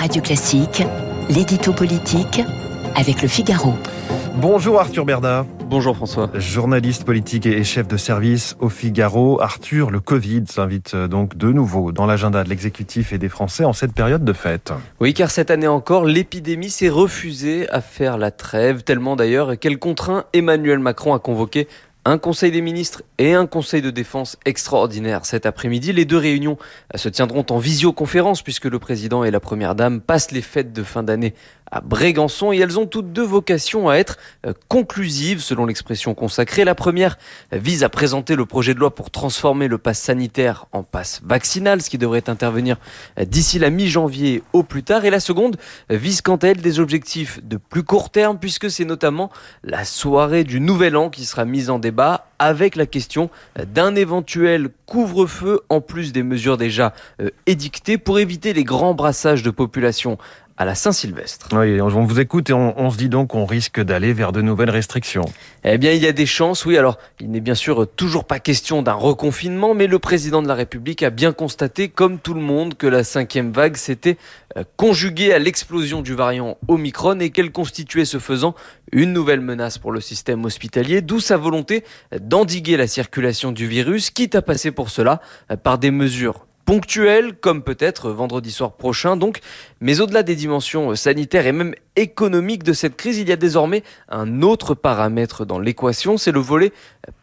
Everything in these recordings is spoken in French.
Radio Classique, l'édito politique avec le Figaro. Bonjour Arthur Berda. Bonjour François. Journaliste politique et chef de service au Figaro. Arthur, le Covid s'invite euh, donc de nouveau dans l'agenda de l'exécutif et des Français en cette période de fête. Oui, car cette année encore, l'épidémie s'est refusée à faire la trêve, tellement d'ailleurs qu'elle contraint Emmanuel Macron à convoquer un conseil des ministres et un conseil de défense extraordinaire cet après-midi. Les deux réunions se tiendront en visioconférence puisque le président et la première dame passent les fêtes de fin d'année à Brégançon et elles ont toutes deux vocation à être euh, conclusives selon l'expression consacrée. La première vise à présenter le projet de loi pour transformer le pass sanitaire en passe vaccinal, ce qui devrait intervenir euh, d'ici la mi-janvier au plus tard. Et la seconde vise quant à elle des objectifs de plus court terme puisque c'est notamment la soirée du Nouvel An qui sera mise en débat avec la question d'un éventuel couvre-feu en plus des mesures déjà euh, édictées pour éviter les grands brassages de population à la Saint-Sylvestre. Oui, on vous écoute et on, se dit donc qu'on risque d'aller vers de nouvelles restrictions. Eh bien, il y a des chances, oui. Alors, il n'est bien sûr toujours pas question d'un reconfinement, mais le président de la République a bien constaté, comme tout le monde, que la cinquième vague s'était euh, conjuguée à l'explosion du variant Omicron et qu'elle constituait ce faisant une nouvelle menace pour le système hospitalier, d'où sa volonté d'endiguer la circulation du virus, quitte à passer pour cela euh, par des mesures ponctuelles, comme peut-être vendredi soir prochain donc. Mais au-delà des dimensions sanitaires et même économiques de cette crise, il y a désormais un autre paramètre dans l'équation, c'est le volet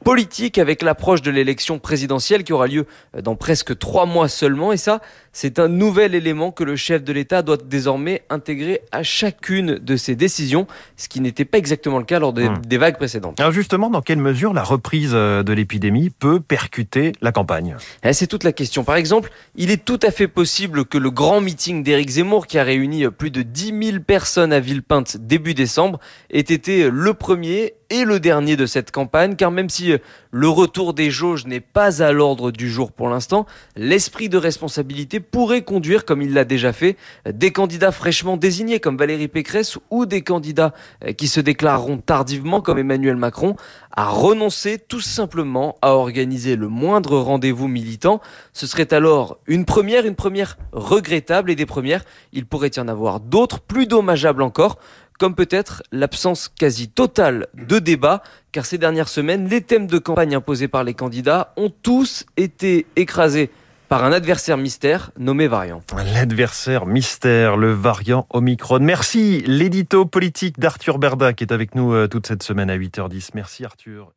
politique avec l'approche de l'élection présidentielle qui aura lieu dans presque trois mois seulement. Et ça, c'est un nouvel élément que le chef de l'État doit désormais intégrer à chacune de ses décisions, ce qui n'était pas exactement le cas lors des, hmm. des vagues précédentes. Alors justement, dans quelle mesure la reprise euh, de l'épidémie peut percuter la campagne? Eh, C'est toute la question. Par exemple, il est tout à fait possible que le grand meeting d'Éric Zemmour, qui a réuni plus de 10 000 personnes à Villepinte début décembre, ait été le premier et le dernier de cette campagne, car même si euh, le retour des jauges n'est pas à l'ordre du jour pour l'instant, l'esprit de responsabilité pourrait conduire, comme il l'a déjà fait, des candidats fraîchement désignés comme Valérie Pécresse ou des candidats euh, qui se déclareront tardivement comme Emmanuel Macron à renoncer tout simplement à organiser le moindre rendez-vous militant. Ce serait alors une première, une première regrettable et des premières, il pourrait y en avoir d'autres plus dommageables encore comme peut-être l'absence quasi totale de débat, car ces dernières semaines, les thèmes de campagne imposés par les candidats ont tous été écrasés par un adversaire mystère nommé variant. L'adversaire mystère, le variant Omicron. Merci l'édito politique d'Arthur Berda qui est avec nous euh, toute cette semaine à 8h10. Merci Arthur.